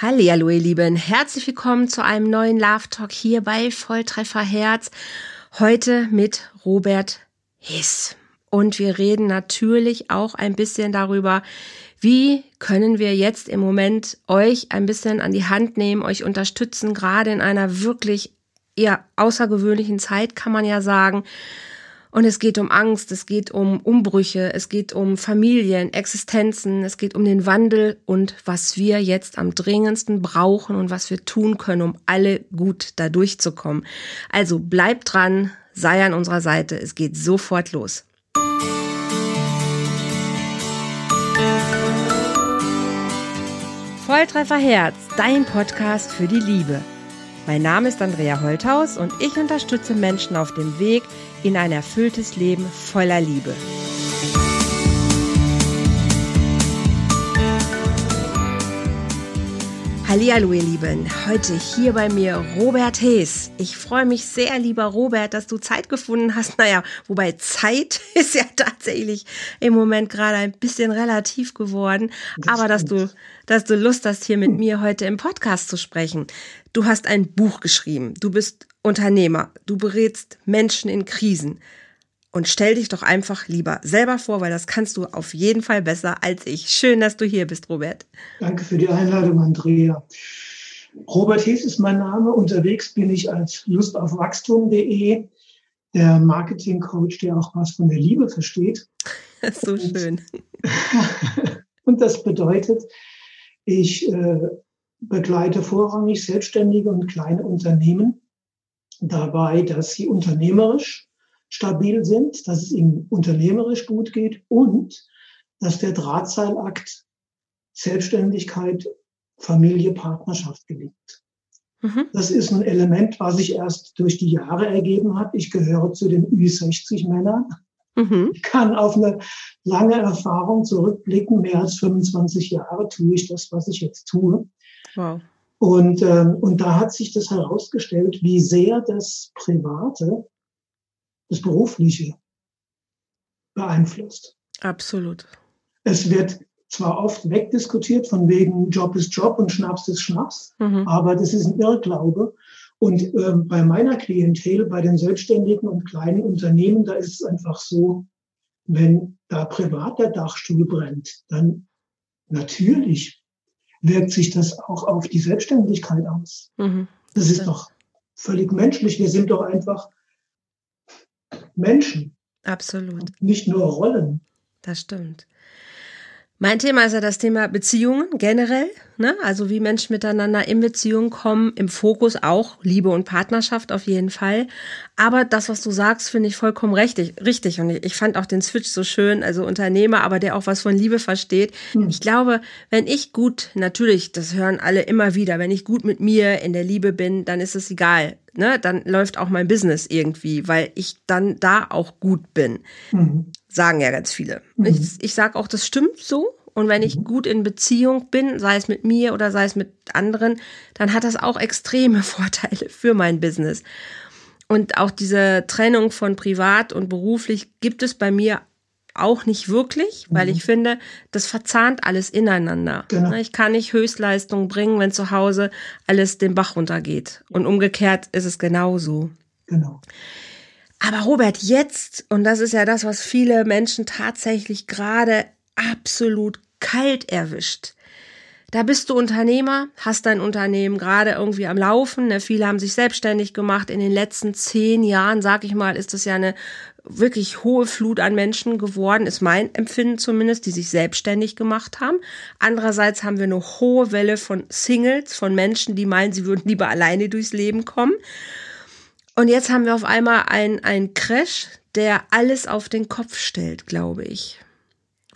Hallo ihr Lieben, herzlich willkommen zu einem neuen Love Talk hier bei Volltreffer Herz. Heute mit Robert Hiss. Und wir reden natürlich auch ein bisschen darüber, wie können wir jetzt im Moment euch ein bisschen an die Hand nehmen, euch unterstützen, gerade in einer wirklich eher außergewöhnlichen Zeit, kann man ja sagen. Und es geht um Angst, es geht um Umbrüche, es geht um Familien, Existenzen, es geht um den Wandel und was wir jetzt am dringendsten brauchen und was wir tun können, um alle gut da durchzukommen. Also bleibt dran, sei an unserer Seite, es geht sofort los. Volltreffer Herz, dein Podcast für die Liebe. Mein Name ist Andrea Holthaus und ich unterstütze Menschen auf dem Weg in ein erfülltes Leben voller Liebe. Hallihallo ihr Lieben, heute hier bei mir Robert Hees. Ich freue mich sehr, lieber Robert, dass du Zeit gefunden hast. Naja, wobei Zeit ist ja tatsächlich im Moment gerade ein bisschen relativ geworden. Aber dass du, dass du Lust hast, hier mit mir heute im Podcast zu sprechen. Du hast ein Buch geschrieben. Du bist Unternehmer. Du berätst Menschen in Krisen und stell dich doch einfach lieber selber vor, weil das kannst du auf jeden Fall besser als ich. Schön, dass du hier bist, Robert. Danke für die Einladung, Andrea. Robert Hees ist mein Name. Unterwegs bin ich als lustaufwachstum.de, der Marketing-Coach, der auch was von der Liebe versteht. so schön. und das bedeutet, ich äh, begleite vorrangig selbstständige und kleine Unternehmen dabei, dass sie unternehmerisch stabil sind, dass es ihnen unternehmerisch gut geht und dass der Drahtseilakt Selbstständigkeit, Familie, Partnerschaft gelingt. Mhm. Das ist ein Element, was sich erst durch die Jahre ergeben hat. Ich gehöre zu den Ü60-Männern. Mhm. Ich kann auf eine lange Erfahrung zurückblicken. Mehr als 25 Jahre tue ich das, was ich jetzt tue. Wow. Und, ähm, und da hat sich das herausgestellt, wie sehr das Private das Berufliche beeinflusst. Absolut. Es wird zwar oft wegdiskutiert von wegen Job ist Job und Schnaps ist Schnaps, mhm. aber das ist ein Irrglaube. Und ähm, bei meiner Klientel, bei den Selbstständigen und kleinen Unternehmen, da ist es einfach so, wenn da privat der Dachstuhl brennt, dann natürlich wirkt sich das auch auf die Selbstständigkeit aus. Mhm. Das ist doch völlig menschlich. Wir sind doch einfach Menschen. Absolut. Nicht nur Rollen. Das stimmt. Mein Thema ist ja das Thema Beziehungen generell, ne? Also wie Menschen miteinander in Beziehung kommen, im Fokus auch Liebe und Partnerschaft auf jeden Fall. Aber das, was du sagst, finde ich vollkommen richtig, richtig. Und ich fand auch den Switch so schön, also Unternehmer, aber der auch was von Liebe versteht. Hm. Ich glaube, wenn ich gut, natürlich, das hören alle immer wieder, wenn ich gut mit mir in der Liebe bin, dann ist es egal, ne, dann läuft auch mein Business irgendwie, weil ich dann da auch gut bin. Mhm. Sagen ja ganz viele. Mhm. Ich, ich sage auch, das stimmt so. Und wenn ich mhm. gut in Beziehung bin, sei es mit mir oder sei es mit anderen, dann hat das auch extreme Vorteile für mein Business. Und auch diese Trennung von privat und beruflich gibt es bei mir auch nicht wirklich, weil mhm. ich finde, das verzahnt alles ineinander. Genau. Ich kann nicht Höchstleistung bringen, wenn zu Hause alles den Bach runtergeht. Und umgekehrt ist es genauso. Genau. Aber Robert, jetzt, und das ist ja das, was viele Menschen tatsächlich gerade absolut kalt erwischt. Da bist du Unternehmer, hast dein Unternehmen gerade irgendwie am Laufen. Ne? Viele haben sich selbstständig gemacht. In den letzten zehn Jahren, sag ich mal, ist das ja eine wirklich hohe Flut an Menschen geworden, ist mein Empfinden zumindest, die sich selbstständig gemacht haben. Andererseits haben wir eine hohe Welle von Singles, von Menschen, die meinen, sie würden lieber alleine durchs Leben kommen. Und jetzt haben wir auf einmal einen Crash, der alles auf den Kopf stellt, glaube ich.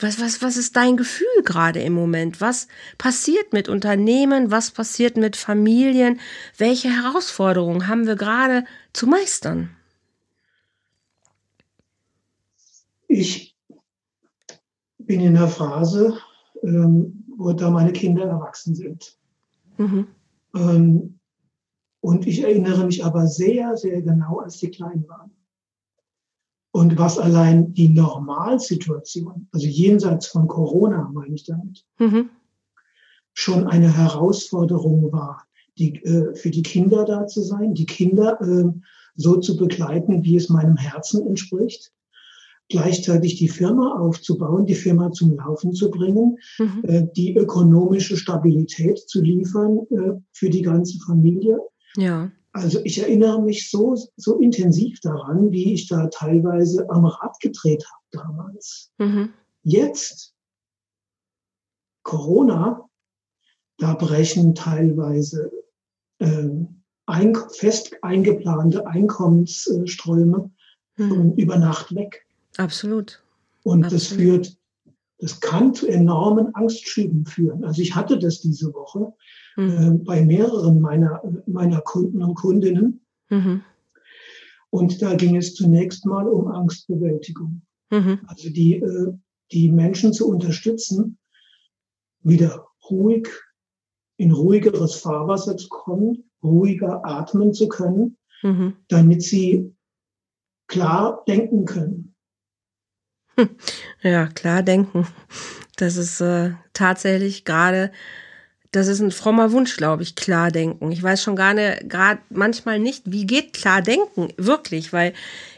Was, was, was ist dein Gefühl gerade im Moment? Was passiert mit Unternehmen? Was passiert mit Familien? Welche Herausforderungen haben wir gerade zu meistern? Ich bin in einer Phase, ähm, wo da meine Kinder erwachsen sind. Mhm. Ähm, und ich erinnere mich aber sehr, sehr genau, als die klein waren. Und was allein die Normalsituation, also jenseits von Corona meine ich damit, mhm. schon eine Herausforderung war, die, äh, für die Kinder da zu sein, die Kinder äh, so zu begleiten, wie es meinem Herzen entspricht gleichzeitig die Firma aufzubauen, die Firma zum Laufen zu bringen, mhm. äh, die ökonomische Stabilität zu liefern äh, für die ganze Familie. Ja. Also ich erinnere mich so, so intensiv daran, wie ich da teilweise am Rad gedreht habe damals. Mhm. Jetzt, Corona, da brechen teilweise ähm, ein, fest eingeplante Einkommensströme mhm. über Nacht weg. Absolut. Und Absolut. das führt, das kann zu enormen Angstschüben führen. Also ich hatte das diese Woche mhm. äh, bei mehreren meiner, meiner Kunden und Kundinnen. Mhm. Und da ging es zunächst mal um Angstbewältigung. Mhm. Also die, äh, die Menschen zu unterstützen, wieder ruhig in ruhigeres Fahrwasser zu kommen, ruhiger atmen zu können, mhm. damit sie klar denken können. Ja, klar denken. Das ist äh, tatsächlich gerade, das ist ein frommer Wunsch, glaube ich, klar denken. Ich weiß schon gar nicht, gerade manchmal nicht, wie geht klar denken, wirklich, weil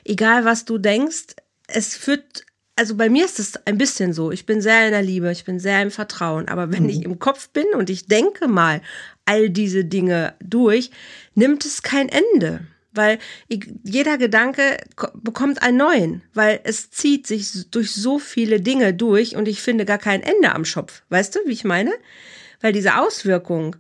egal was du denkst, es führt, also bei mir ist es ein bisschen so, ich bin sehr in der Liebe, ich bin sehr im Vertrauen, aber wenn mhm. ich im Kopf bin und ich denke mal all diese Dinge durch, nimmt es kein Ende weil jeder Gedanke bekommt einen neuen, weil es zieht sich durch so viele Dinge durch und ich finde gar kein Ende am Schopf. Weißt du, wie ich meine? Weil diese Auswirkung,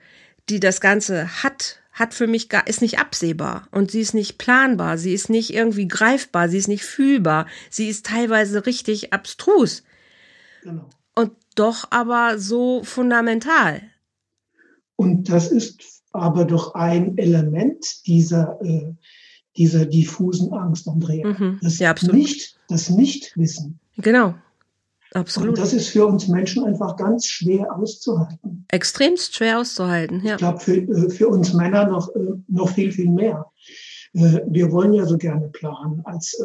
die das Ganze hat, hat für mich gar, ist nicht absehbar und sie ist nicht planbar, sie ist nicht irgendwie greifbar, sie ist nicht fühlbar, sie ist teilweise richtig abstrus. Genau. Und doch aber so fundamental. Und das ist aber doch ein Element dieser, äh, dieser diffusen Angst, Andrea. Mhm. Das, ja, absolut. Nicht, das Nichtwissen. Genau. Absolut. Und das ist für uns Menschen einfach ganz schwer auszuhalten. Extremst schwer auszuhalten, ja. Ich glaube, für, äh, für uns Männer noch, äh, noch viel, viel mehr. Äh, wir wollen ja so gerne planen als,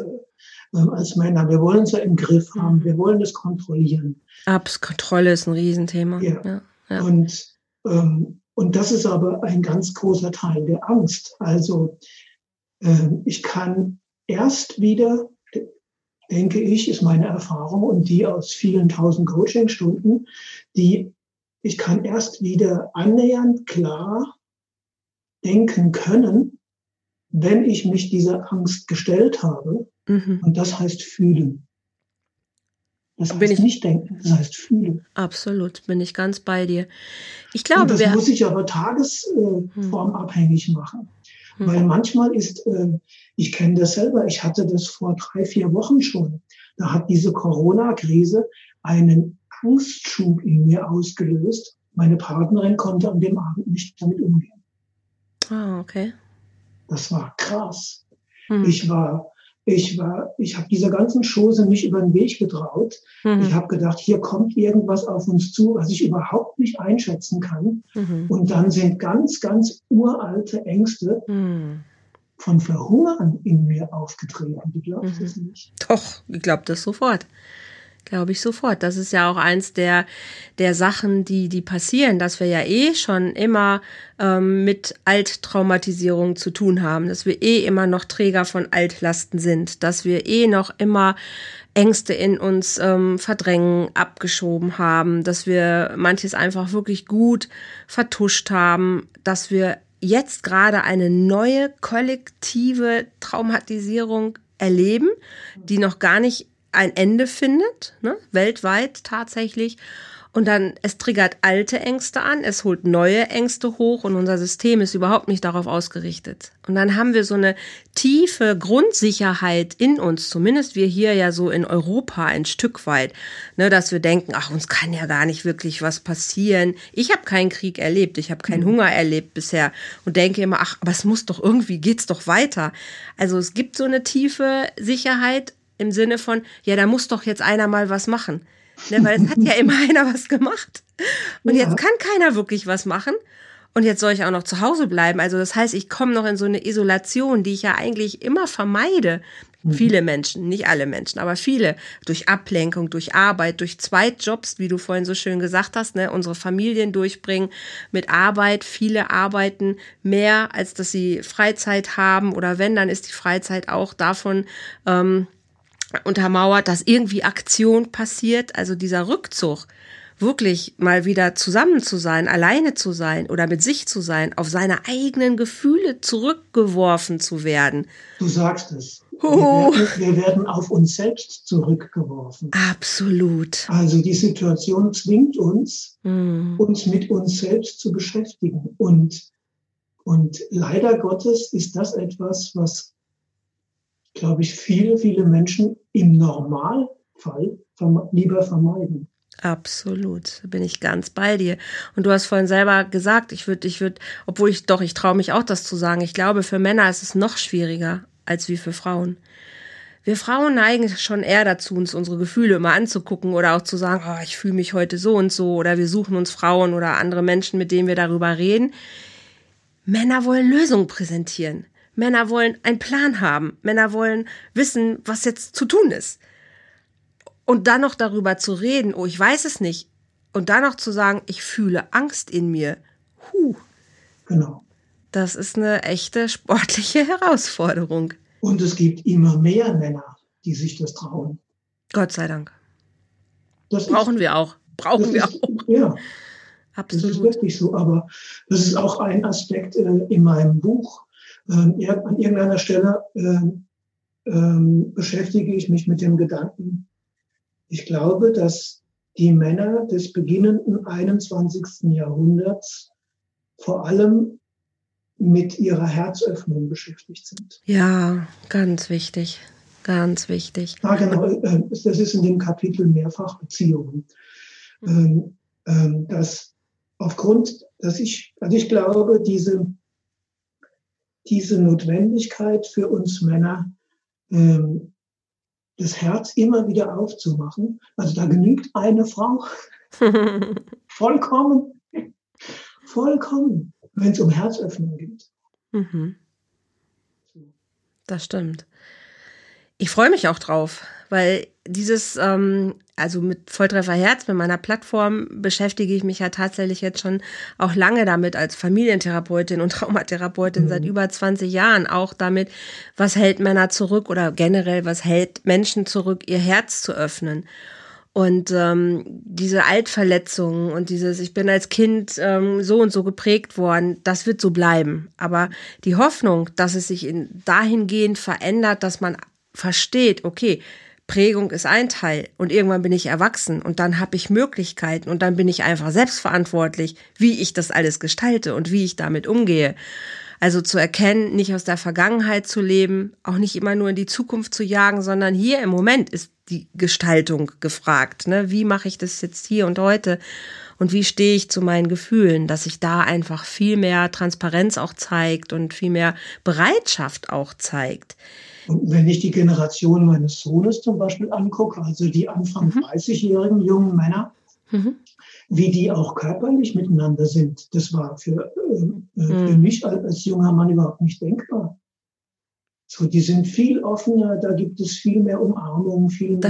als Männer. Wir wollen es ja im Griff haben. Mhm. Wir wollen es kontrollieren. Abs Kontrolle ist ein Riesenthema. Ja. ja, ja. Und ähm, und das ist aber ein ganz großer Teil der Angst. Also äh, ich kann erst wieder, denke ich, ist meine Erfahrung und die aus vielen tausend Coachingstunden, die ich kann erst wieder annähernd klar denken können, wenn ich mich dieser Angst gestellt habe. Mhm. Und das heißt fühlen. Das heißt ich, nicht denken, das heißt fühlen. Absolut, bin ich ganz bei dir. Ich glaube, Und das wir, muss ich aber tagesformabhängig hm. machen. Hm. Weil manchmal ist, äh, ich kenne das selber, ich hatte das vor drei, vier Wochen schon. Da hat diese Corona-Krise einen Angstschub in mir ausgelöst. Meine Partnerin konnte an dem Abend nicht damit umgehen. Ah, okay. Das war krass. Hm. Ich war ich war, ich habe dieser ganzen Chose nicht über den Weg getraut. Mhm. Ich habe gedacht, hier kommt irgendwas auf uns zu, was ich überhaupt nicht einschätzen kann. Mhm. Und dann sind ganz, ganz uralte Ängste mhm. von Verhungern in mir aufgetreten. Du glaubst es mhm. nicht? Doch, ich glaube das sofort. Glaube ich sofort. Das ist ja auch eins der, der Sachen, die, die passieren, dass wir ja eh schon immer ähm, mit Alttraumatisierung zu tun haben, dass wir eh immer noch Träger von Altlasten sind, dass wir eh noch immer Ängste in uns ähm, verdrängen, abgeschoben haben, dass wir manches einfach wirklich gut vertuscht haben, dass wir jetzt gerade eine neue kollektive Traumatisierung erleben, die noch gar nicht ein Ende findet, ne, weltweit tatsächlich. Und dann, es triggert alte Ängste an, es holt neue Ängste hoch und unser System ist überhaupt nicht darauf ausgerichtet. Und dann haben wir so eine tiefe Grundsicherheit in uns, zumindest wir hier ja so in Europa ein Stück weit, ne, dass wir denken, ach, uns kann ja gar nicht wirklich was passieren. Ich habe keinen Krieg erlebt, ich habe keinen mhm. Hunger erlebt bisher und denke immer, ach, aber es muss doch irgendwie, geht's doch weiter. Also es gibt so eine tiefe Sicherheit, im Sinne von, ja, da muss doch jetzt einer mal was machen. Ne, weil es hat ja immer einer was gemacht. Und ja. jetzt kann keiner wirklich was machen. Und jetzt soll ich auch noch zu Hause bleiben. Also das heißt, ich komme noch in so eine Isolation, die ich ja eigentlich immer vermeide. Mhm. Viele Menschen, nicht alle Menschen, aber viele. Durch Ablenkung, durch Arbeit, durch Zweitjobs, wie du vorhin so schön gesagt hast, ne, unsere Familien durchbringen mit Arbeit. Viele arbeiten mehr, als dass sie Freizeit haben. Oder wenn, dann ist die Freizeit auch davon ähm, untermauert, dass irgendwie Aktion passiert. Also dieser Rückzug wirklich mal wieder zusammen zu sein, alleine zu sein oder mit sich zu sein, auf seine eigenen Gefühle zurückgeworfen zu werden. Du sagst es. Oh. Wir, werden, wir werden auf uns selbst zurückgeworfen. Absolut. Also die Situation zwingt uns, mm. uns mit uns selbst zu beschäftigen. Und, und leider Gottes ist das etwas, was, glaube ich, viele, viele Menschen im Normalfall lieber vermeiden. Absolut, bin ich ganz bei dir. Und du hast vorhin selber gesagt, ich würde, ich würde, obwohl ich doch, ich traue mich auch, das zu sagen. Ich glaube, für Männer ist es noch schwieriger als wie für Frauen. Wir Frauen neigen schon eher dazu, uns unsere Gefühle immer anzugucken oder auch zu sagen, oh, ich fühle mich heute so und so oder wir suchen uns Frauen oder andere Menschen, mit denen wir darüber reden. Männer wollen Lösungen präsentieren. Männer wollen einen Plan haben. Männer wollen wissen, was jetzt zu tun ist. Und dann noch darüber zu reden, oh, ich weiß es nicht. Und dann noch zu sagen, ich fühle Angst in mir. Huh. Genau. Das ist eine echte sportliche Herausforderung. Und es gibt immer mehr Männer, die sich das trauen. Gott sei Dank. Das Brauchen ist, wir auch. Brauchen wir ist, auch. Ja. Absolut. Das ist wirklich so. Aber das ist auch ein Aspekt äh, in meinem Buch. Ähm, an irgendeiner Stelle äh, äh, beschäftige ich mich mit dem Gedanken, ich glaube, dass die Männer des beginnenden 21. Jahrhunderts vor allem mit ihrer Herzöffnung beschäftigt sind. Ja, ganz wichtig. Ganz wichtig. Ah, genau. Äh, das ist in dem Kapitel mehrfach Beziehungen. Ähm, ähm, dass aufgrund, dass ich, also ich glaube, diese, diese Notwendigkeit für uns Männer, ähm, das Herz immer wieder aufzumachen. Also da genügt eine Frau. vollkommen. Vollkommen, wenn es um Herzöffnung geht. Mhm. Das stimmt. Ich freue mich auch drauf, weil dieses, ähm, also mit Volltreffer Herz, mit meiner Plattform beschäftige ich mich ja tatsächlich jetzt schon auch lange damit als Familientherapeutin und Traumatherapeutin mhm. seit über 20 Jahren auch damit, was hält Männer zurück oder generell, was hält Menschen zurück, ihr Herz zu öffnen. Und ähm, diese Altverletzungen und dieses, ich bin als Kind ähm, so und so geprägt worden, das wird so bleiben. Aber die Hoffnung, dass es sich in, dahingehend verändert, dass man versteht, okay, Prägung ist ein Teil und irgendwann bin ich erwachsen und dann habe ich Möglichkeiten und dann bin ich einfach selbstverantwortlich, wie ich das alles gestalte und wie ich damit umgehe. Also zu erkennen, nicht aus der Vergangenheit zu leben, auch nicht immer nur in die Zukunft zu jagen, sondern hier im Moment ist die Gestaltung gefragt. Ne? Wie mache ich das jetzt hier und heute? Und wie stehe ich zu meinen Gefühlen, dass sich da einfach viel mehr Transparenz auch zeigt und viel mehr Bereitschaft auch zeigt. Und wenn ich die Generation meines Sohnes zum Beispiel angucke, also die Anfang mhm. 30-jährigen jungen Männer, mhm. wie die auch körperlich miteinander sind, das war für, äh, äh, für mhm. mich als junger Mann überhaupt nicht denkbar. So, die sind viel offener, da gibt es viel mehr Umarmung, viel mehr,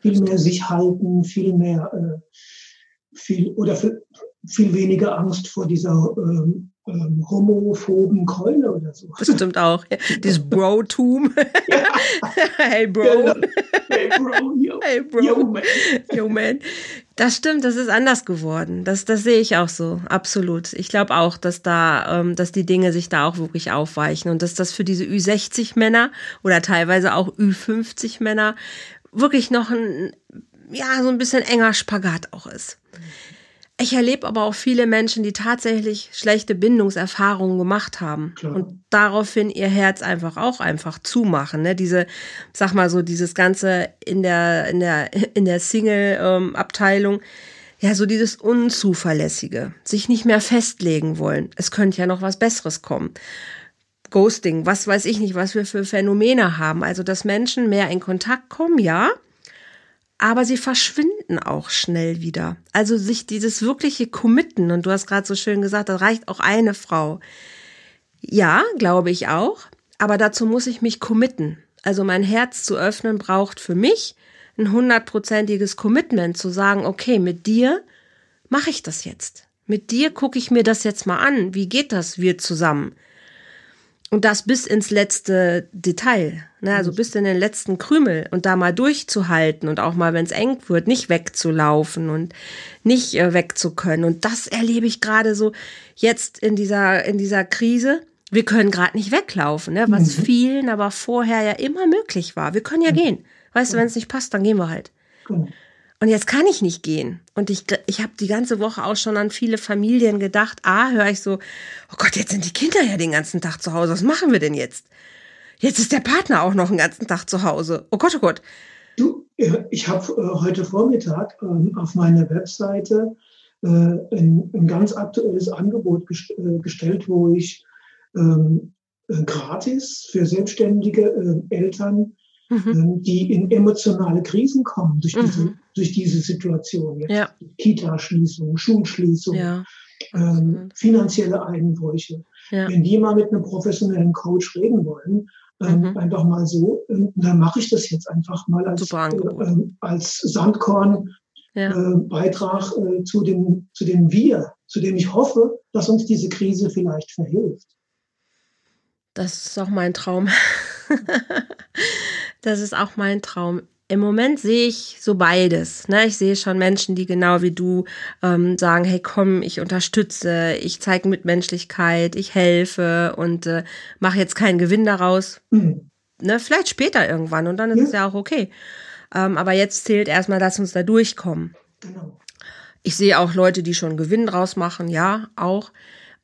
viel mehr sich halten, viel mehr, äh, viel oder viel, viel weniger Angst vor dieser ähm, ähm, homophoben Keule oder so. Das stimmt auch. Ja. Dieses Bro-Tum. Ja. hey Bro. Genau. Hey Bro. Yo, hey Bro. Yo man. Yo man. Das stimmt, das ist anders geworden. Das, das sehe ich auch so, absolut. Ich glaube auch, dass da, ähm, dass die Dinge sich da auch wirklich aufweichen und dass das für diese Ü60-Männer oder teilweise auch Ü50-Männer wirklich noch ein, ja, so ein bisschen enger Spagat auch ist. Ich erlebe aber auch viele Menschen, die tatsächlich schlechte Bindungserfahrungen gemacht haben Klar. und daraufhin ihr Herz einfach auch einfach zumachen. Ne? Diese, sag mal so, dieses ganze in der in der in der Single-Abteilung, ja so dieses unzuverlässige, sich nicht mehr festlegen wollen. Es könnte ja noch was Besseres kommen. Ghosting, was weiß ich nicht, was wir für Phänomene haben. Also dass Menschen mehr in Kontakt kommen, ja, aber sie verschwinden auch schnell wieder. Also sich dieses wirkliche Committen, und du hast gerade so schön gesagt, da reicht auch eine Frau. Ja, glaube ich auch, aber dazu muss ich mich committen. Also mein Herz zu öffnen braucht für mich ein hundertprozentiges Commitment zu sagen, okay, mit dir mache ich das jetzt. Mit dir gucke ich mir das jetzt mal an. Wie geht das wir zusammen? Und das bis ins letzte Detail, ne? also bis in den letzten Krümel und da mal durchzuhalten und auch mal, wenn es eng wird, nicht wegzulaufen und nicht äh, wegzukönnen. Und das erlebe ich gerade so jetzt in dieser, in dieser Krise. Wir können gerade nicht weglaufen, ne? was mhm. vielen aber vorher ja immer möglich war. Wir können ja mhm. gehen. Weißt du, wenn es nicht passt, dann gehen wir halt. Mhm. Und jetzt kann ich nicht gehen. Und ich, ich habe die ganze Woche auch schon an viele Familien gedacht. Ah, höre ich so, oh Gott, jetzt sind die Kinder ja den ganzen Tag zu Hause. Was machen wir denn jetzt? Jetzt ist der Partner auch noch den ganzen Tag zu Hause. Oh Gott, oh Gott. Du, ich habe äh, heute Vormittag ähm, auf meiner Webseite äh, ein, ganz aktuelles Angebot gest äh, gestellt, wo ich ähm, gratis für selbstständige Eltern mhm. Ähm, die in emotionale Krisen kommen durch diese, mhm. durch diese Situation. Jetzt ja. Kita-Schließung, Schulschließung, ja. ähm, finanzielle Einbrüche. Ja. Wenn die mal mit einem professionellen Coach reden wollen, ähm, mhm. einfach mal so, ähm, dann mache ich das jetzt einfach mal als, äh, ähm, als Sandkorn. Äh, Beitrag äh, zu, dem, zu dem Wir, zu dem ich hoffe, dass uns diese Krise vielleicht verhilft. Das ist auch mein Traum. das ist auch mein Traum. Im Moment sehe ich so beides. Ne? Ich sehe schon Menschen, die genau wie du ähm, sagen, hey komm, ich unterstütze, ich zeige Mitmenschlichkeit, ich helfe und äh, mache jetzt keinen Gewinn daraus. Mhm. Ne? Vielleicht später irgendwann und dann ist ja. es ja auch okay. Ähm, aber jetzt zählt erstmal, dass uns da durchkommen. Genau. Ich sehe auch Leute, die schon Gewinn draus machen, ja, auch.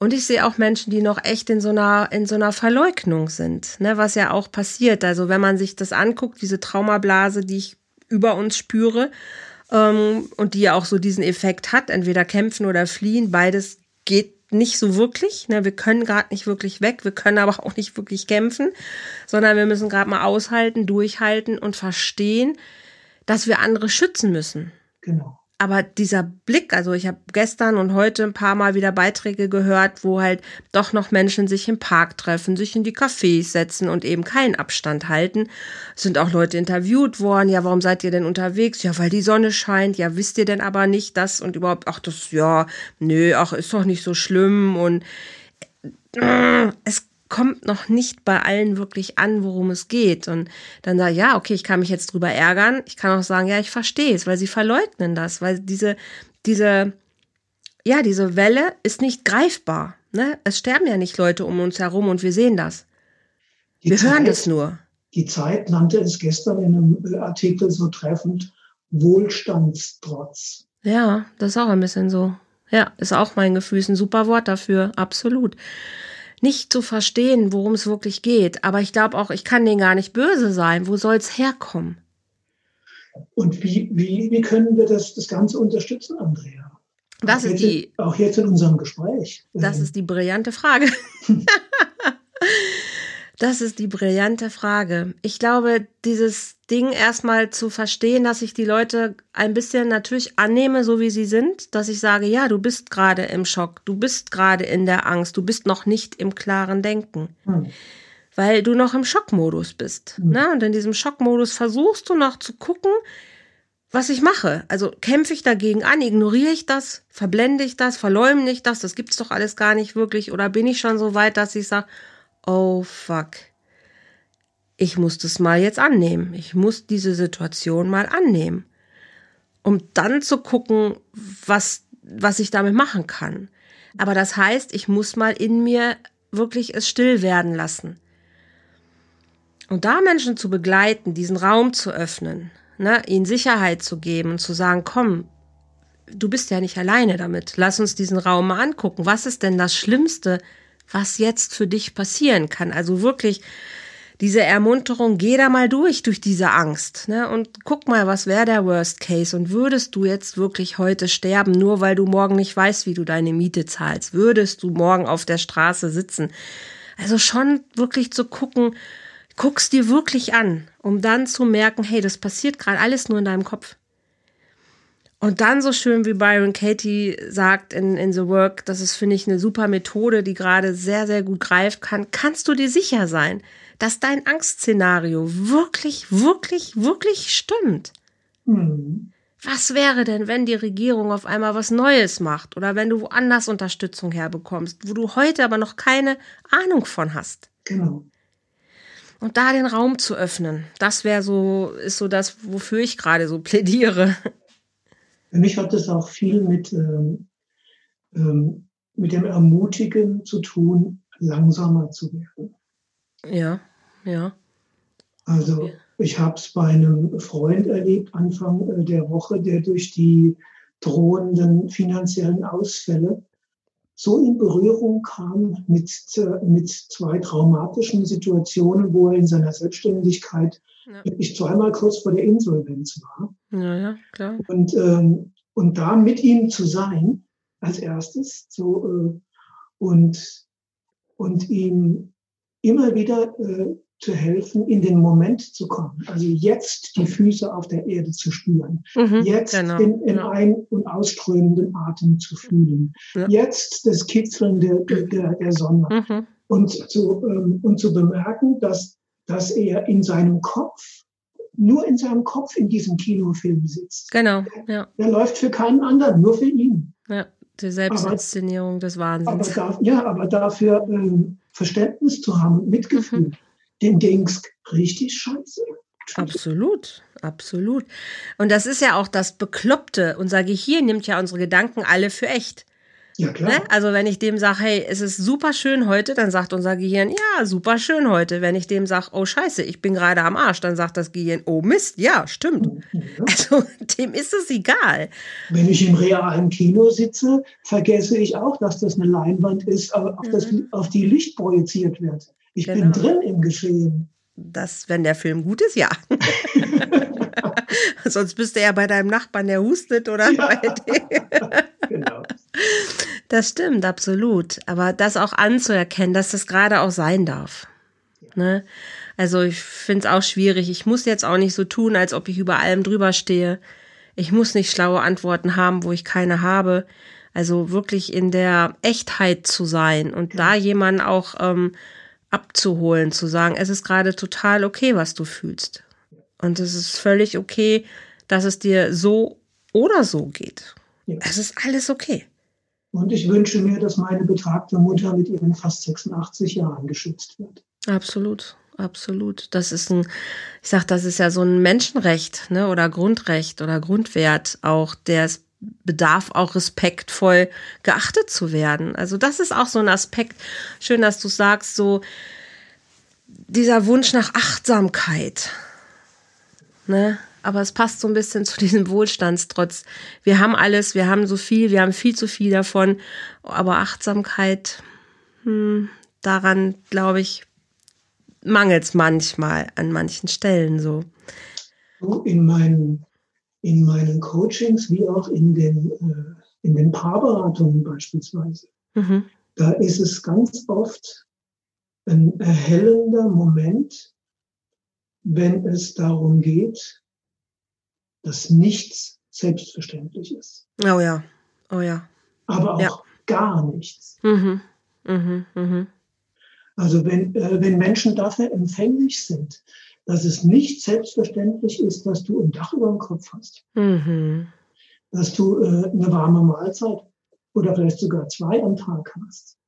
Und ich sehe auch Menschen, die noch echt in so einer, in so einer Verleugnung sind, ne, was ja auch passiert. Also wenn man sich das anguckt, diese Traumablase, die ich über uns spüre, ähm, und die ja auch so diesen Effekt hat, entweder kämpfen oder fliehen, beides geht nicht so wirklich. Ne? Wir können gerade nicht wirklich weg, wir können aber auch nicht wirklich kämpfen, sondern wir müssen gerade mal aushalten, durchhalten und verstehen, dass wir andere schützen müssen. Genau aber dieser Blick, also ich habe gestern und heute ein paar Mal wieder Beiträge gehört, wo halt doch noch Menschen sich im Park treffen, sich in die Cafés setzen und eben keinen Abstand halten. Es sind auch Leute interviewt worden, ja, warum seid ihr denn unterwegs? Ja, weil die Sonne scheint. Ja, wisst ihr denn aber nicht das und überhaupt, ach, das, ja, nö, ach, ist doch nicht so schlimm und äh, es kommt noch nicht bei allen wirklich an, worum es geht. Und dann sage ja, okay, ich kann mich jetzt drüber ärgern. Ich kann auch sagen, ja, ich verstehe es, weil sie verleugnen das, weil diese, diese, ja, diese Welle ist nicht greifbar. Ne? Es sterben ja nicht Leute um uns herum und wir sehen das. Die wir Zeit, hören das nur. Die Zeit nannte es gestern in einem Artikel so treffend Wohlstandstrotz. Ja, das ist auch ein bisschen so. Ja, ist auch mein Gefühl, ist ein super Wort dafür, absolut nicht zu verstehen, worum es wirklich geht. Aber ich glaube auch, ich kann denen gar nicht böse sein. Wo soll es herkommen? Und wie, wie, wie können wir das, das Ganze unterstützen, Andrea? Das auch ist die. auch jetzt in unserem Gespräch. Das ist die brillante Frage. Das ist die brillante Frage. Ich glaube, dieses Ding erstmal zu verstehen, dass ich die Leute ein bisschen natürlich annehme, so wie sie sind, dass ich sage, ja, du bist gerade im Schock, du bist gerade in der Angst, du bist noch nicht im klaren Denken. Hm. Weil du noch im Schockmodus bist. Hm. Ne? Und in diesem Schockmodus versuchst du noch zu gucken, was ich mache. Also kämpfe ich dagegen an, ignoriere ich das, verblende ich das, verleumde ich das, das gibt's doch alles gar nicht wirklich. Oder bin ich schon so weit, dass ich sage, oh fuck, ich muss das mal jetzt annehmen. Ich muss diese Situation mal annehmen. Um dann zu gucken, was, was ich damit machen kann. Aber das heißt, ich muss mal in mir wirklich es still werden lassen. Und da Menschen zu begleiten, diesen Raum zu öffnen, ne, ihnen Sicherheit zu geben und zu sagen, komm, du bist ja nicht alleine damit. Lass uns diesen Raum mal angucken. Was ist denn das Schlimmste, was jetzt für dich passieren kann. Also wirklich diese Ermunterung, geh da mal durch, durch diese Angst, ne? Und guck mal, was wäre der Worst Case? Und würdest du jetzt wirklich heute sterben, nur weil du morgen nicht weißt, wie du deine Miete zahlst? Würdest du morgen auf der Straße sitzen? Also schon wirklich zu gucken, guckst dir wirklich an, um dann zu merken, hey, das passiert gerade alles nur in deinem Kopf. Und dann so schön wie Byron Katie sagt in, in The Work, das ist, finde ich, eine super Methode, die gerade sehr, sehr gut greift kann, kannst du dir sicher sein, dass dein Angstszenario wirklich, wirklich, wirklich stimmt. Mhm. Was wäre denn, wenn die Regierung auf einmal was Neues macht oder wenn du woanders Unterstützung herbekommst, wo du heute aber noch keine Ahnung von hast? Genau. Und da den Raum zu öffnen, das wäre so, ist so das, wofür ich gerade so plädiere. Für mich hat es auch viel mit, ähm, ähm, mit dem Ermutigen zu tun, langsamer zu werden. Ja, ja. Also ich habe es bei einem Freund erlebt Anfang äh, der Woche, der durch die drohenden finanziellen Ausfälle so in Berührung kam mit, äh, mit zwei traumatischen Situationen, wo er in seiner Selbstständigkeit ja. wirklich zweimal kurz vor der Insolvenz war. Ja, ja, klar. Und, ähm, und da mit ihm zu sein, als erstes, so, äh, und, und ihm immer wieder äh, zu helfen, in den Moment zu kommen. Also jetzt die Füße auf der Erde zu spüren. Mhm, jetzt genau, den, den ja. ein- und ausströmenden Atem zu fühlen. Ja. Jetzt das Kitzeln der, der, der Sonne. Mhm. Und, zu, ähm, und zu bemerken, dass, dass er in seinem Kopf nur in seinem Kopf in diesem Kinofilm sitzt. Genau, ja. Der läuft für keinen anderen, nur für ihn. Ja, die Selbstinszenierung aber, des Wahnsinns. Aber da, ja, aber dafür ähm, Verständnis zu haben, Mitgefühl, mhm. Dem ging's richtig scheiße. Absolut, absolut. Und das ist ja auch das Bekloppte. Unser Gehirn nimmt ja unsere Gedanken alle für echt. Ja, klar. Ne? Also wenn ich dem sage, hey, es ist super schön heute, dann sagt unser Gehirn, ja, super schön heute. Wenn ich dem sage, oh scheiße, ich bin gerade am Arsch, dann sagt das Gehirn, oh Mist, ja, stimmt. Ja. Also dem ist es egal. Wenn ich im realen Kino sitze, vergesse ich auch, dass das eine Leinwand ist, auf, mhm. das, auf die Licht projiziert wird. Ich genau. bin drin im Geschehen. Das, wenn der Film gut ist, ja. Sonst bist du ja bei deinem Nachbarn, der hustet oder ja. bei dir. genau. Das stimmt, absolut. Aber das auch anzuerkennen, dass das gerade auch sein darf. Ja. Ne? Also ich finde es auch schwierig. Ich muss jetzt auch nicht so tun, als ob ich über allem drüber stehe. Ich muss nicht schlaue Antworten haben, wo ich keine habe. Also wirklich in der Echtheit zu sein und ja. da jemanden auch ähm, abzuholen, zu sagen, es ist gerade total okay, was du fühlst. Und es ist völlig okay, dass es dir so oder so geht. Ja. Es ist alles okay. Und ich wünsche mir, dass meine betagte Mutter mit ihren fast 86 Jahren geschützt wird. Absolut, absolut. Das ist ein, ich sag, das ist ja so ein Menschenrecht, ne, oder Grundrecht oder Grundwert auch, der es bedarf auch respektvoll geachtet zu werden. Also das ist auch so ein Aspekt. Schön, dass du sagst, so dieser Wunsch nach Achtsamkeit. Ne? Aber es passt so ein bisschen zu diesem Wohlstandstrotz. Wir haben alles, wir haben so viel, wir haben viel zu viel davon. Aber Achtsamkeit, hm, daran glaube ich, mangelt es manchmal an manchen Stellen so. In meinen, in meinen Coachings wie auch in den, äh, in den Paarberatungen beispielsweise, mhm. da ist es ganz oft ein erhellender Moment, wenn es darum geht, dass nichts selbstverständlich ist. Oh ja, oh ja. Aber auch ja. gar nichts. Mhm. Mhm. Mhm. Also wenn, äh, wenn Menschen dafür empfänglich sind, dass es nicht selbstverständlich ist, dass du ein Dach über dem Kopf hast, mhm. dass du äh, eine warme Mahlzeit oder vielleicht sogar zwei am Tag hast.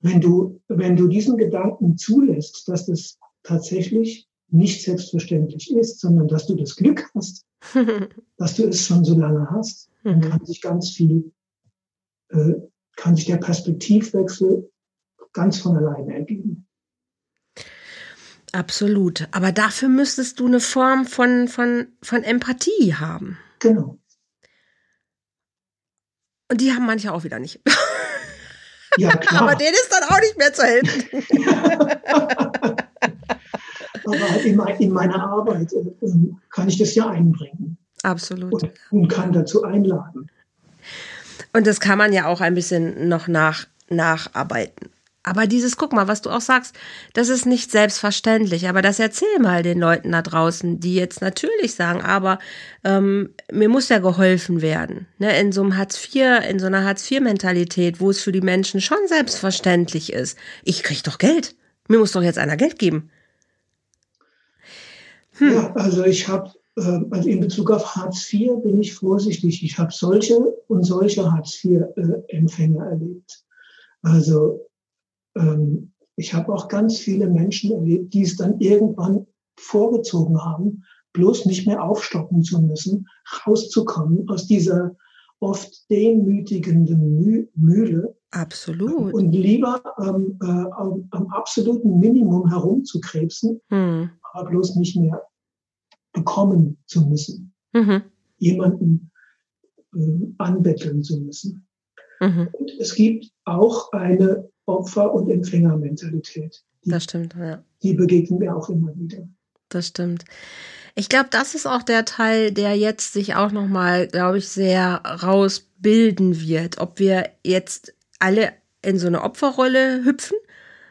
Wenn du, wenn du diesen Gedanken zulässt, dass das tatsächlich nicht selbstverständlich ist, sondern dass du das Glück hast, dass du es schon so lange hast, dann mhm. kann sich ganz viel, äh, kann sich der Perspektivwechsel ganz von alleine ergeben. Absolut. Aber dafür müsstest du eine Form von, von, von Empathie haben. Genau. Und die haben manche auch wieder nicht. Ja, klar. Aber denen ist dann auch nicht mehr zu helfen. aber in, in meiner Arbeit äh, kann ich das ja einbringen. Absolut. Und, und, kann dazu einladen. Und das kann man ja auch ein bisschen noch nach, nacharbeiten. Aber dieses, guck mal, was du auch sagst, das ist nicht selbstverständlich. Aber das erzähl mal den Leuten da draußen, die jetzt natürlich sagen, aber ähm, mir muss ja geholfen werden. Ne? In so einem Hartz IV, in so einer Hartz-IV-Mentalität, wo es für die Menschen schon selbstverständlich ist. Ich krieg doch Geld. Mir muss doch jetzt einer Geld geben. Hm. Ja, also ich habe äh, also in Bezug auf Hartz IV bin ich vorsichtig. Ich habe solche und solche Hartz IV-Empfänger äh, erlebt. Also ähm, ich habe auch ganz viele Menschen erlebt, die es dann irgendwann vorgezogen haben, bloß nicht mehr aufstocken zu müssen, rauszukommen aus dieser oft demütigenden Mühle. Absolut. Und lieber ähm, äh, am, am, absoluten Minimum herumzukrebsen, hm. aber bloß nicht mehr bekommen zu müssen. Mhm. Jemanden äh, anbetteln zu müssen. Mhm. Und es gibt auch eine Opfer- und Empfängermentalität. Die, das stimmt, ja. Die begegnen wir auch immer wieder. Das stimmt. Ich glaube, das ist auch der Teil, der jetzt sich auch noch mal, glaube ich, sehr rausbilden wird. Ob wir jetzt alle in so eine Opferrolle hüpfen.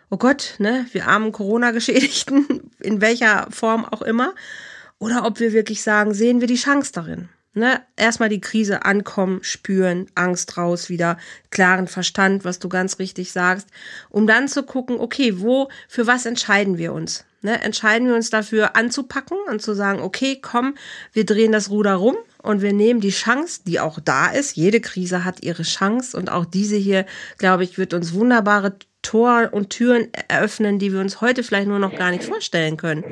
Oh Gott, ne, wir armen Corona-Geschädigten, in welcher Form auch immer. Oder ob wir wirklich sagen, sehen wir die Chance darin. Ne, erstmal die Krise ankommen, spüren, Angst raus, wieder klaren Verstand, was du ganz richtig sagst, um dann zu gucken, okay, wo, für was entscheiden wir uns? Ne, entscheiden wir uns dafür anzupacken und zu sagen, okay, komm, wir drehen das Ruder rum und wir nehmen die Chance, die auch da ist. Jede Krise hat ihre Chance und auch diese hier, glaube ich, wird uns wunderbare Tor und Türen eröffnen, die wir uns heute vielleicht nur noch gar nicht vorstellen können.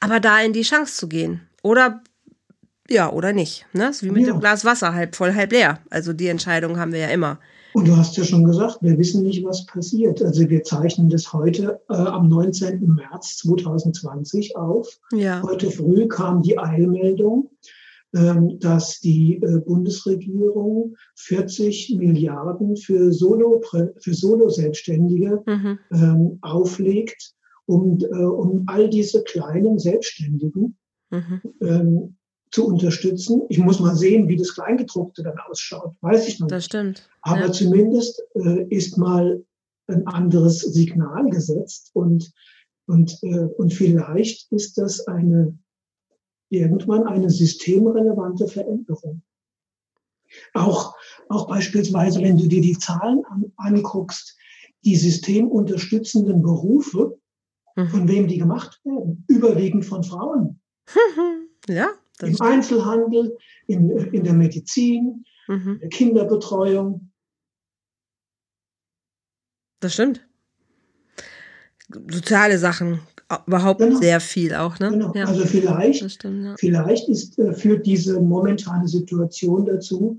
Aber da in die Chance zu gehen. Oder ja, oder nicht. Ne? Das ist wie mit ja. dem Glas Wasser, halb voll, halb leer. Also die Entscheidung haben wir ja immer. Und du hast ja schon gesagt, wir wissen nicht, was passiert. Also wir zeichnen das heute äh, am 19. März 2020 auf. Ja. Heute früh kam die Eilmeldung, ähm, dass die äh, Bundesregierung 40 Milliarden für Solo für Solo-Selbstständige mhm. ähm, auflegt, um, äh, um all diese kleinen Selbstständigen mhm. ähm, zu unterstützen. Ich muss mal sehen, wie das Kleingedruckte dann ausschaut. Weiß ich noch das nicht. Das stimmt. Aber ja. zumindest äh, ist mal ein anderes Signal gesetzt und, und, äh, und vielleicht ist das eine, irgendwann eine systemrelevante Veränderung. Auch, auch beispielsweise, wenn du dir die Zahlen an, anguckst, die systemunterstützenden Berufe, mhm. von wem die gemacht werden, überwiegend von Frauen. Ja, im stimmt. Einzelhandel, in, in der Medizin, mhm. der Kinderbetreuung. Das stimmt. Soziale Sachen überhaupt genau. sehr viel auch, ne? Genau. Ja. Also vielleicht, stimmt, ja. vielleicht ist äh, führt diese momentane Situation dazu,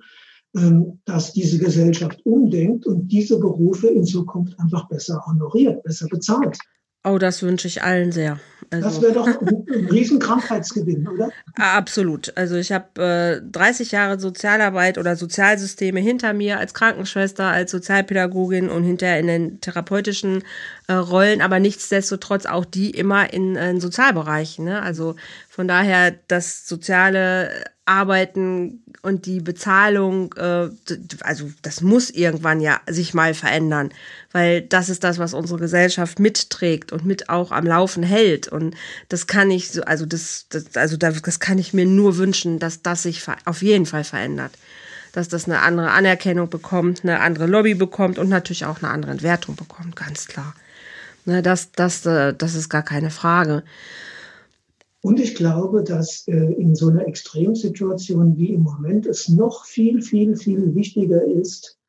ähm, dass diese Gesellschaft umdenkt und diese Berufe in Zukunft einfach besser honoriert, besser bezahlt. Oh, das wünsche ich allen sehr. Also, das wäre doch ein, ein riesen Krankheitsgewinn, oder? Absolut. Also ich habe äh, 30 Jahre Sozialarbeit oder Sozialsysteme hinter mir als Krankenschwester, als Sozialpädagogin und hinterher in den therapeutischen äh, Rollen, aber nichtsdestotrotz auch die immer in, in Sozialbereichen. Ne? Also von daher das soziale Arbeiten und die Bezahlung, äh, also das muss irgendwann ja sich mal verändern, weil das ist das, was unsere Gesellschaft mitträgt und mit auch am Laufen hält. Und das kann ich so, also das, das also das kann ich mir nur wünschen, dass das sich auf jeden Fall verändert. Dass das eine andere Anerkennung bekommt, eine andere Lobby bekommt und natürlich auch eine andere Entwertung bekommt, ganz klar. Ne, das, das, äh, das ist gar keine Frage. Und ich glaube, dass äh, in so einer Extremsituation wie im Moment es noch viel, viel, viel wichtiger ist,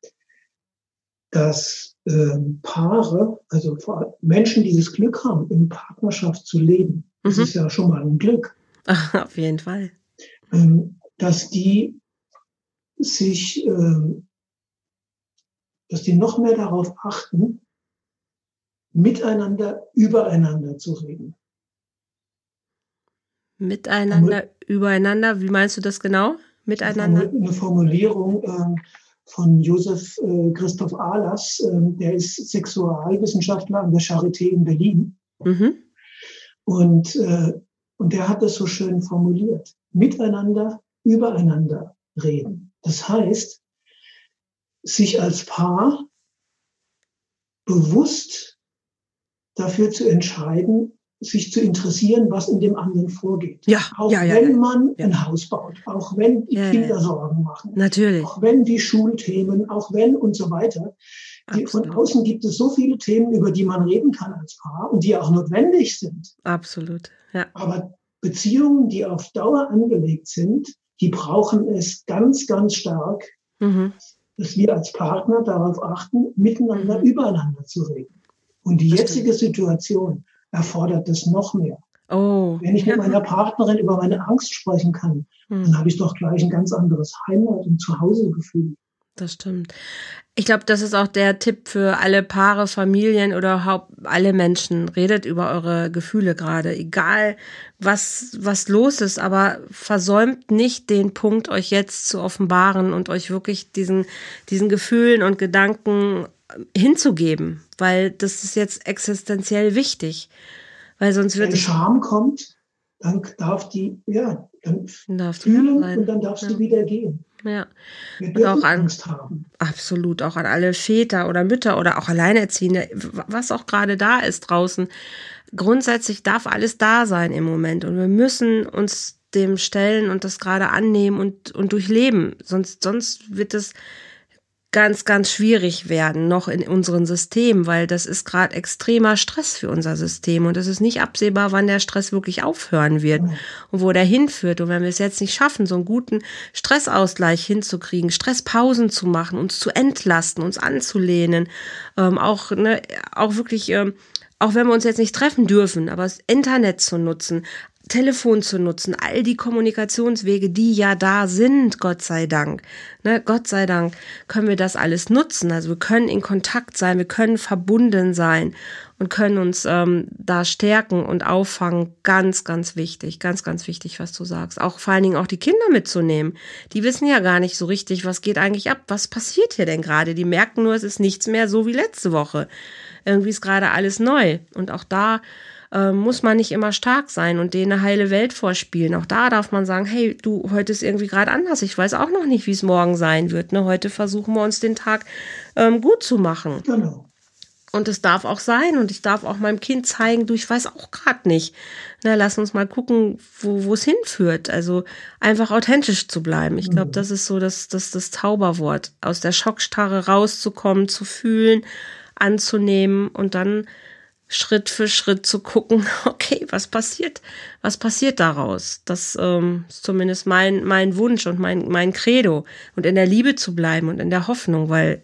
dass äh, Paare, also Menschen, die das Glück haben, in Partnerschaft zu leben, das mhm. ist ja schon mal ein Glück. Auf jeden Fall. Ähm, dass die sich, äh, dass die noch mehr darauf achten, miteinander, übereinander zu reden. Miteinander, übereinander, wie meinst du das genau? Miteinander? Eine Formulierung äh, von Josef äh, Christoph Ahlers, äh, der ist Sexualwissenschaftler an der Charité in Berlin. Mhm. Und, äh, und der hat das so schön formuliert. Miteinander, übereinander reden. Das heißt, sich als Paar bewusst dafür zu entscheiden, sich zu interessieren, was in dem anderen vorgeht. Ja, auch ja, ja, wenn ja. man ein Haus baut, auch wenn die Kinder. Sorgen machen, Natürlich. auch wenn die Schulthemen, auch wenn und so weiter. Die, von außen gibt es so viele Themen, über die man reden kann als Paar und die auch notwendig sind. Absolut. Ja. Aber Beziehungen, die auf Dauer angelegt sind, die brauchen es ganz, ganz stark, Mhm. dass wir als Partner darauf achten, miteinander Mhm. übereinander zu reden. Und die Das jetzige Situation erfordert das noch mehr. Oh. Wenn ich mit meiner Partnerin über meine Angst sprechen kann, Mhm. dann habe ich doch gleich ein ganz anderes Heimat- und Zuhausegefühl. Das stimmt. Ich glaube, das ist auch der Tipp für alle Paare, Familien oder überhaupt alle Menschen. Redet über eure Gefühle gerade, egal was, was los ist, aber versäumt nicht den Punkt, euch jetzt zu offenbaren und euch wirklich diesen, diesen Gefühlen und Gedanken hinzugeben, weil das ist jetzt existenziell wichtig. Weil sonst wird Wenn Scham kommt, dann darf die, ja, dann die fühlen sein. und dann darf sie Ja. wieder gehen. Ja. Und auch an- Angst haben. Absolut, auch an alle Väter oder Mütter oder auch Alleinerziehende, was auch gerade da ist draußen. Grundsätzlich darf alles da sein im Moment und wir müssen uns dem stellen und das gerade annehmen und, und durchleben. Sonst, sonst wird es ganz, ganz schwierig werden, noch in unserem System, weil das ist gerade extremer Stress für unser System und es ist nicht absehbar, wann der Stress wirklich aufhören wird und wo der hinführt. Und wenn wir es jetzt nicht schaffen, so einen guten Stressausgleich hinzukriegen, Stresspausen zu machen, uns zu entlasten, uns anzulehnen, ähm, auch, ne, auch wirklich, ähm, auch wenn wir uns jetzt nicht treffen dürfen, aber das Internet zu nutzen, Telefon zu nutzen, all die Kommunikationswege, die ja da sind, Gott sei Dank. Ne, Gott sei Dank können wir das alles nutzen. Also wir können in Kontakt sein, wir können verbunden sein und können uns ähm, da stärken und auffangen. Ganz, ganz wichtig, ganz, ganz wichtig, was du sagst. Auch vor allen Dingen auch die Kinder mitzunehmen. Die wissen ja gar nicht so richtig, was geht eigentlich ab, was passiert hier denn gerade. Die merken nur, es ist nichts mehr so wie letzte Woche. Irgendwie ist gerade alles neu. Und auch da ähm, muss man nicht immer stark sein und denen eine heile Welt vorspielen. Auch da darf man sagen, hey, du, heute ist irgendwie gerade anders. Ich weiß auch noch nicht, wie es morgen sein wird. Ne? Heute versuchen wir uns den Tag ähm, gut zu machen. Genau. Und es darf auch sein und ich darf auch meinem Kind zeigen, du, ich weiß auch gerade nicht. Na, lass uns mal gucken, wo wo es hinführt. Also einfach authentisch zu bleiben. Ich glaube, das ist so das, das, das Zauberwort. Aus der Schockstarre rauszukommen, zu fühlen, anzunehmen und dann Schritt für Schritt zu gucken, okay, was passiert, was passiert daraus? Das ähm, ist zumindest mein, mein Wunsch und mein, mein Credo. Und in der Liebe zu bleiben und in der Hoffnung, weil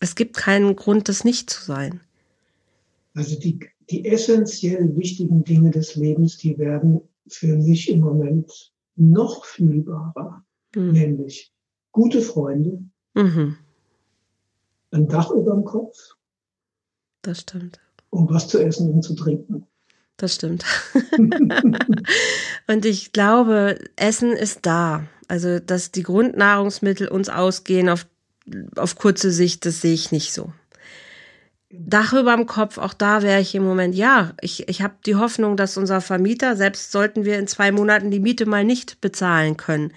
es gibt keinen Grund, das nicht zu sein. Also die, die essentiell wichtigen Dinge des Lebens, die werden für mich im Moment noch fühlbarer. Mhm. Nämlich gute Freunde, Mhm. Ein Dach über dem Kopf Das stimmt. und was zu essen und zu trinken. Das stimmt. und ich glaube, Essen ist da. Also, dass die Grundnahrungsmittel uns ausgehen auf, auf kurze Sicht, das sehe ich nicht so. Dach über dem Kopf, auch da wäre ich im Moment, ja, ich, ich habe die Hoffnung, dass unser Vermieter, selbst sollten wir in zwei Monaten die Miete mal nicht bezahlen können,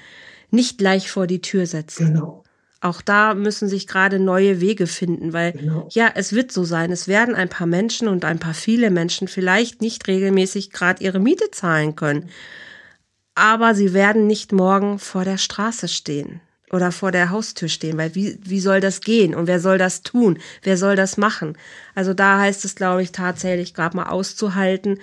nicht gleich vor die Tür setzen. Genau, Auch da müssen sich gerade neue Wege finden, weil genau. ja, es wird so sein. Es werden ein paar Menschen und ein paar viele Menschen vielleicht nicht regelmäßig gerade ihre Miete zahlen können. Aber sie werden nicht morgen vor der Straße stehen oder vor der Haustür stehen, weil wie, wie soll das gehen und wer soll das tun? Wer soll das machen? Also da heißt es, glaube ich, tatsächlich gerade mal auszuhalten,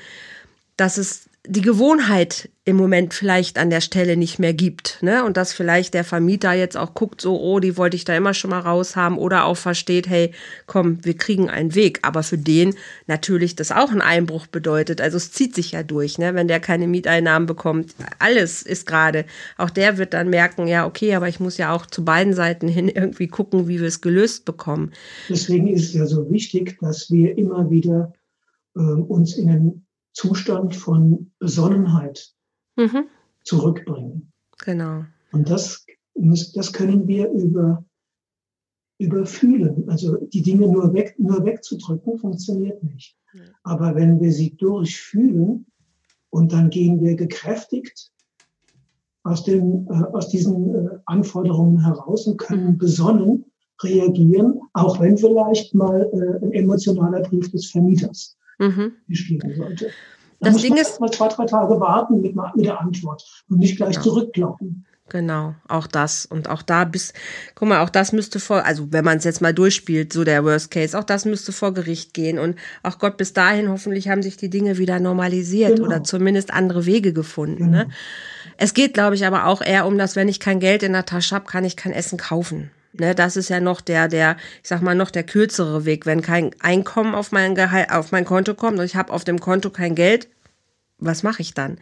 dass es die Gewohnheit im Moment vielleicht an der Stelle nicht mehr gibt, ne? Und dass vielleicht der Vermieter jetzt auch guckt, so, oh, die wollte ich da immer schon mal raus haben oder auch versteht, hey, komm, wir kriegen einen Weg. Aber für den natürlich das auch ein Einbruch bedeutet. Also es zieht sich ja durch, ne? Wenn der keine Mieteinnahmen bekommt. Alles ist gerade. Auch der wird dann merken, ja, okay, aber ich muss ja auch zu beiden Seiten hin irgendwie gucken, wie wir es gelöst bekommen. Deswegen ist es ja so wichtig, dass wir immer wieder äh, uns in einen Zustand von Besonnenheit Mhm. zurückbringen. Genau. Und das, das können wir über, über Fühlen. Also die Dinge nur, weg, nur wegzudrücken, funktioniert nicht. Ja. Aber wenn wir sie durchfühlen und dann gehen wir gekräftigt aus, den, äh, aus diesen äh, Anforderungen heraus und können Mhm. besonnen reagieren, auch wenn vielleicht mal äh, ein emotionaler Brief des Vermieters mhm. geschrieben sollte. Da das Ding ist mal zwei, drei Tage warten mit, mit der Antwort und nicht gleich ja. zurückklopfen. Genau, auch das. Und auch da bis, guck mal, auch das müsste vor, also wenn man es jetzt mal durchspielt, so der Worst Case, auch das müsste vor Gericht gehen. Und auch Gott, bis dahin hoffentlich haben sich die Dinge wieder normalisiert genau. oder zumindest andere Wege gefunden. Ne? Genau. Ne? Es geht, glaube ich, aber auch eher um das, wenn ich kein Geld in der Tasche habe, kann ich kein Essen kaufen. Ne, das ist ja noch der, der, ich sag mal, noch der kürzere Weg. Wenn kein Einkommen auf mein Gehalt, auf mein Konto kommt und ich habe auf dem Konto kein Geld, was mache ich dann?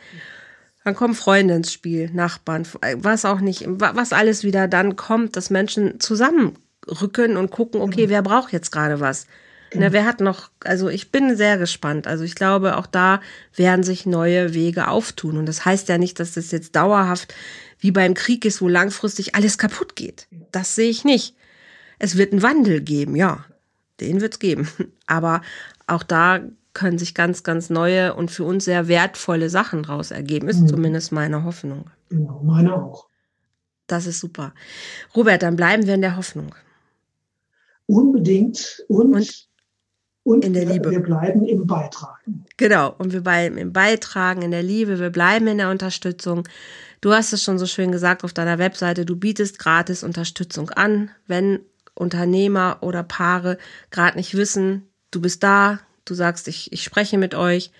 Dann kommen Freunde ins Spiel, Nachbarn, was auch nicht, was alles wieder dann kommt, dass Menschen zusammenrücken und gucken, okay, wer braucht jetzt gerade was? Na, wer hat noch, also ich bin sehr gespannt. Also ich glaube, auch da werden sich neue Wege auftun. Und das heißt ja nicht, dass das jetzt dauerhaft wie beim Krieg ist, wo langfristig alles kaputt geht. Das sehe ich nicht. Es wird einen Wandel geben, ja. Den wird es geben. Aber auch da können sich ganz, ganz neue und für uns sehr wertvolle Sachen daraus ergeben. Ist mhm. zumindest meine Hoffnung. Genau, meine auch. Das ist super. Robert, dann bleiben wir in der Hoffnung. Unbedingt. Und, und, und in der Liebe. Wir bleiben im Beitragen. Genau. Und wir bleiben im Beitragen, in der Liebe. Wir bleiben in der Unterstützung. Du hast es schon so schön gesagt auf deiner Webseite, du bietest gratis Unterstützung an, wenn Unternehmer oder Paare gerade nicht wissen, du bist da, du sagst, ich, ich spreche mit euch,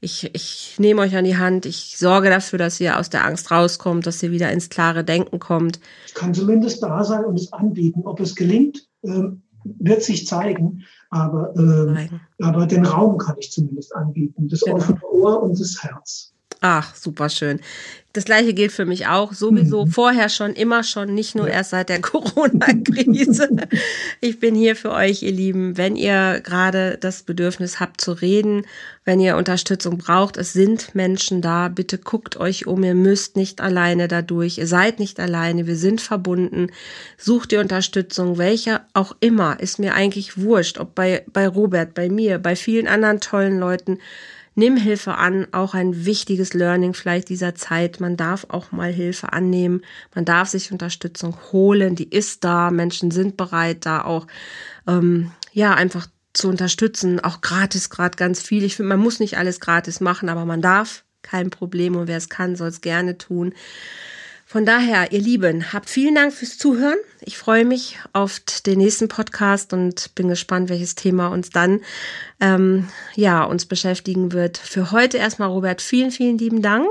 ich, ich nehme euch an die Hand, ich sorge dafür, dass ihr aus der Angst rauskommt, dass ihr wieder ins klare Denken kommt. Ich kann zumindest da sein und es anbieten. Ob es gelingt, ähm, wird sich zeigen. Aber, ähm, aber den Raum kann ich zumindest anbieten. Das genau. offene Ohr und das Herz. Ach, super schön. Das gleiche gilt für mich auch. Sowieso mhm. vorher schon, immer schon, nicht nur erst seit der Corona-Krise. ich bin hier für euch, ihr Lieben. Wenn ihr gerade das Bedürfnis habt zu reden, wenn ihr Unterstützung braucht, es sind Menschen da. Bitte guckt euch um. Ihr müsst nicht alleine dadurch. Ihr seid nicht alleine. Wir sind verbunden. Sucht die Unterstützung, welche auch immer. Ist mir eigentlich wurscht. Ob bei, bei Robert, bei mir, bei vielen anderen tollen Leuten Nimm Hilfe an, auch ein wichtiges Learning vielleicht dieser Zeit. Man darf auch mal Hilfe annehmen, man darf sich Unterstützung holen, die ist da, Menschen sind bereit, da auch ähm, ja einfach zu unterstützen, auch gratis gerade ganz viel. Ich finde, man muss nicht alles gratis machen, aber man darf, kein Problem und wer es kann, soll es gerne tun. Von daher, ihr Lieben, habt vielen Dank fürs Zuhören. Ich freue mich auf den nächsten Podcast und bin gespannt, welches Thema uns dann ähm, ja uns beschäftigen wird. Für heute erstmal, Robert, vielen, vielen lieben Dank.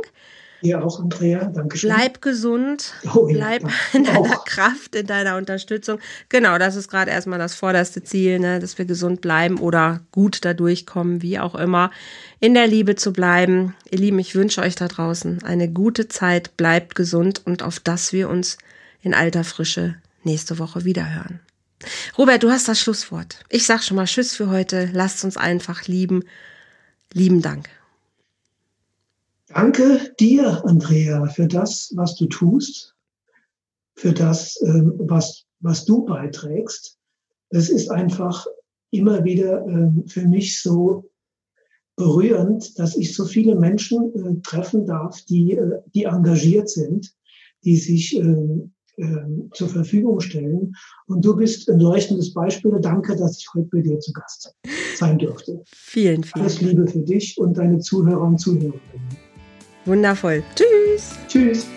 Dir auch, Andrea. Dankeschön. Bleib gesund. Oh, ja, bleib in deiner auch. Kraft, in deiner Unterstützung. Genau, das ist gerade erstmal das vorderste Ziel, ne, dass wir gesund bleiben oder gut da durchkommen, wie auch immer. In der Liebe zu bleiben. Ihr Lieben, ich wünsche euch da draußen eine gute Zeit. Bleibt gesund und auf dass wir uns in alter Frische nächste Woche wiederhören. Robert, du hast das Schlusswort. Ich sag schon mal Tschüss für heute. Lasst uns einfach lieben. Lieben Dank. Danke dir, Andrea, für das, was du tust, für das, ähm, was, was du beiträgst. Es ist einfach immer wieder ähm, für mich so berührend, dass ich so viele Menschen äh, treffen darf, die, äh, die engagiert sind, die sich ähm, zur Verfügung stellen. Und du bist ein leuchtendes Beispiel. Danke, dass ich heute bei dir zu Gast sein durfte. Vielen, vielen. Alles Liebe für dich und deine Zuhörer und Zuhörerinnen. Wundervoll. Tschüss. Tschüss.